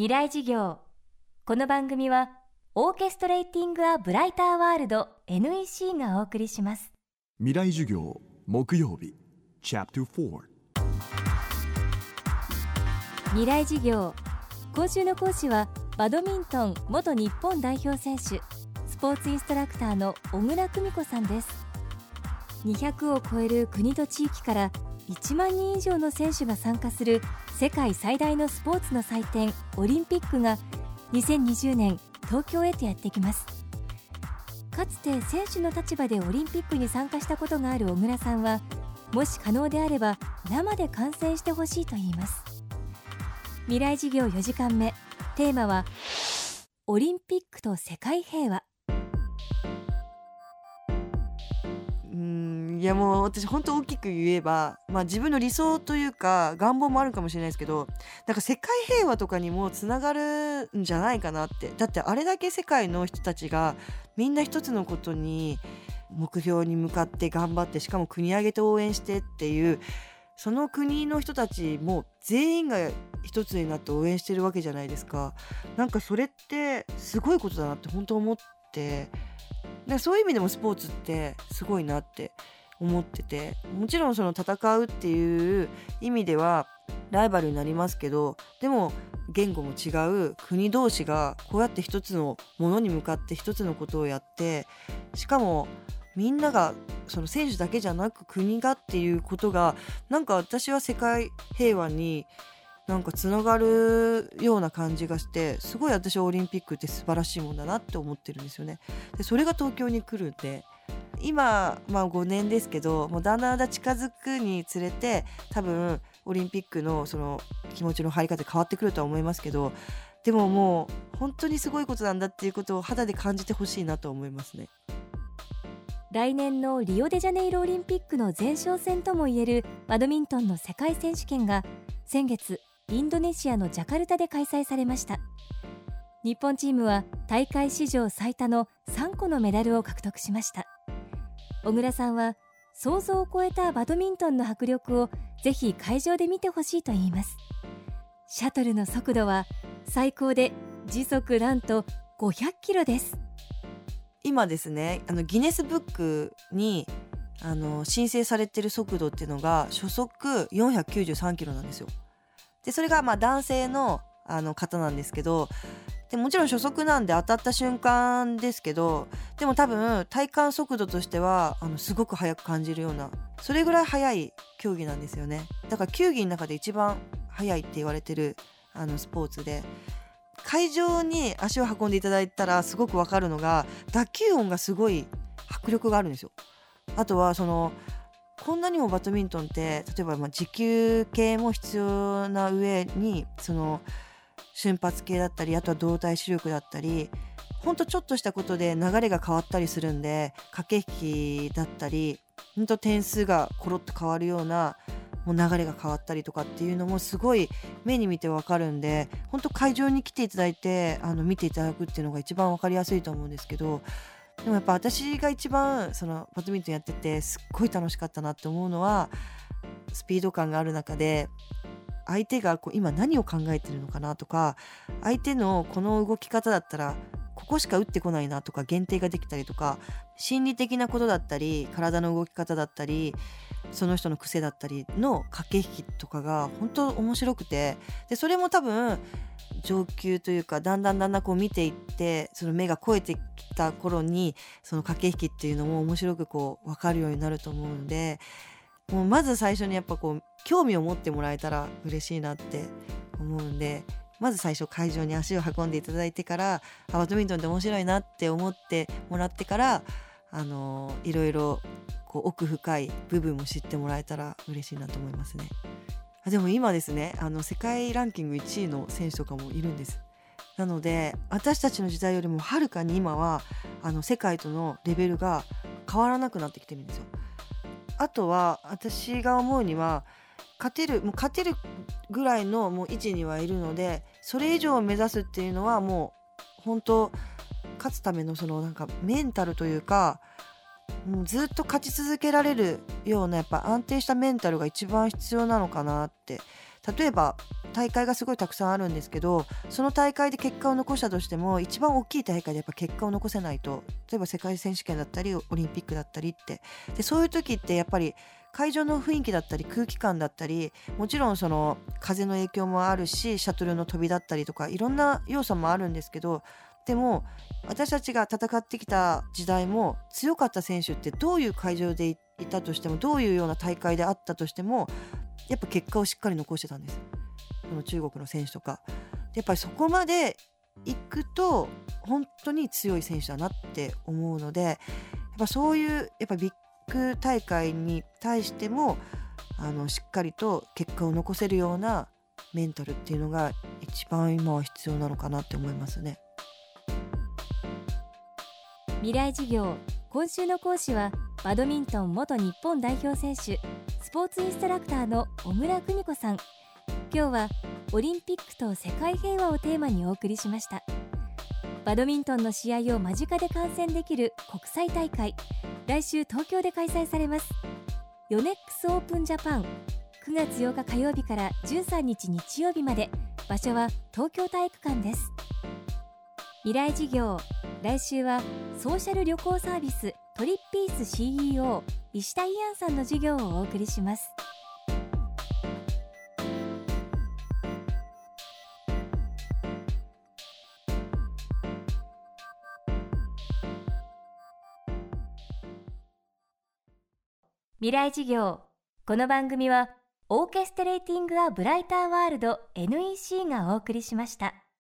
未来事業。この番組はオーケストレーティング・ア・ブライター・ワールド NEC がお送りします。未来授業木曜日チャプター未来事業。今週の講師はバドミントン元日本代表選手スポーツインストラクターの小倉久美子さんです。200を超える国と地域から1万人以上の選手が参加する世界最大のスポーツの祭典オリンピックが2020年東京へとやってきます。かつて選手の立場でオリンピックに参加したことがある小倉さんはもし可能であれば生で観戦してほしいと言います。未来事業4時間目。テーマはオリンピックと世界平和。いやもう私本当大きく言えば、まあ、自分の理想というか願望もあるかもしれないですけどなんか世界平和とかにもつながるんじゃないかなって。だってあれだけ世界の人たちがみんな一つのことに目標に向かって頑張ってしかも国挙げて応援してっていうその国の人たちも全員が一つになって応援してるわけじゃないですか。なんかそれってすごいことだなって本当思ってそういう意味でもスポーツってすごいなって思っててもちろんその戦うっていう意味ではライバルになりますけどでも言語も違う国同士がこうやって一つのものに向かって一つのことをやってしかもみんながその選手だけじゃなく国がっていうことがなんか私は世界平和になんかつながるような感じがしてすごい私はオリンピックって素晴らしいもんだなって思ってるんですよね。でそれが東京に来るんで今、まあ、5年ですけどもうだんだんだん近づくにつれて多分オリンピックのその気持ちの入り方変わってくるとは思いますけどでももう本当にすごいことなんだっていうことを肌で感じてほしいなと思いますね。来年のリオデジャネイロオリンピックの前哨戦ともいえるバドミントンの世界選手権が先月インドネシアのジャカルタで開催されました日本チームは大会史上最多の3個のメダルを獲得しました小倉さんは想像を超えたバドミントンの迫力をぜひ会場で見てほしいと言いますシャトルの速度は最高で時速なんと500キロです今ですねあのギネスブックにあの申請されてる速度っていうのが初速493キロなんですよ。でそれがまあ男性のあの方なんですけどでもちろん初速なんで当たった瞬間ですけどでも多分体感速度としてはあのすごく速く感じるようなそれぐらい速い競技なんですよねだから球技の中で一番速いって言われてるあのスポーツで会場に足を運んでいただいたらすごくわかるのが打球音がすごい迫力があるんですよ。あとはそのこんなにもバドミントンって例えばま持久系も必要な上にその瞬発系だったりあとは動体視力だったりほんとちょっとしたことで流れが変わったりするんで駆け引きだったりほんと点数がコロッと変わるようなもう流れが変わったりとかっていうのもすごい目に見てわかるんで本当会場に来ていただいてあの見ていただくっていうのが一番分かりやすいと思うんですけどでもやっぱ私が一番そのバドミントンやっててすっごい楽しかったなって思うのはスピード感がある中で相手がこう今何を考えてるのかなとか相手のこの動き方だったらここしか打ってこないなとか限定ができたりとか心理的なことだったり体の動き方だったりその人の癖だったりの駆け引きとかが本当面白くてでそれも多分上級というかだんだんだんだんこう見ていってその目が肥えてきた頃にその駆け引きっていうのも面白くこう分かるようになると思うんでもうまず最初にやっぱこう興味を持ってもらえたら嬉しいなって思うんでまず最初会場に足を運んでいただいてからバドミントンって面白いなって思ってもらってからあのいろいろこう奥深い部分も知ってもらえたら嬉しいなと思いますね。あでも今ですねあの世界ランキング1位の選手とかもいるんです。なので私たちの時代よりもはるかに今はあの世界とのレベルが変わらなくなってきてるんですよ。あとは私が思うには勝てるもう勝てるぐらいのもう位置にはいるのでそれ以上を目指すっていうのはもう本当勝つためのそのなんかメンタルというかもうずっと勝ち続けられるようなやっぱ安定したメンタルが一番必要なのかなって。例えば大会がすごいたくさんあるんですけどその大会で結果を残したとしても一番大きい大会でやっぱ結果を残せないと例えば世界選手権だったりオリンピックだったりって。でそういう時ってやっぱり会場の雰囲気だったり空気感だったりもちろんその風の影響もあるしシャトルの飛びだったりとかいろんな要素もあるんですけどでも私たちが戦ってきた時代も強かった選手ってどういう会場でいたとしてもどういうような大会であったとしてもやっぱ結果をしっかり残してたんです。この中国の選手とか。やっぱりそこまで行くと本当に強い選手だなって思うのでやっぱそういうやっぱビッグ大会に対してもあのしっかりと結果を残せるようなメンタルっていうのが一番今は必要なのかなって思いますね。未来事業今週の講師はバドミントン元日本代表選手スポーツインストラクターの小倉久美子さん今日はオリンピックと世界平和をテーマにお送りしました。バドミントンの試合を間近で観戦できる国際大会。来週東京で開催されます。ヨネックスオープンジャパン。9月8日火曜日から13日日曜日まで。場所は東京体育館です。未来事業。来週はソーシャル旅行サービス。トリッピース CEO 石田イアンさんの授業をお送りします。未来事業この番組はオーケストレーティング・ア・ブライター・ワールド NEC がお送りしました。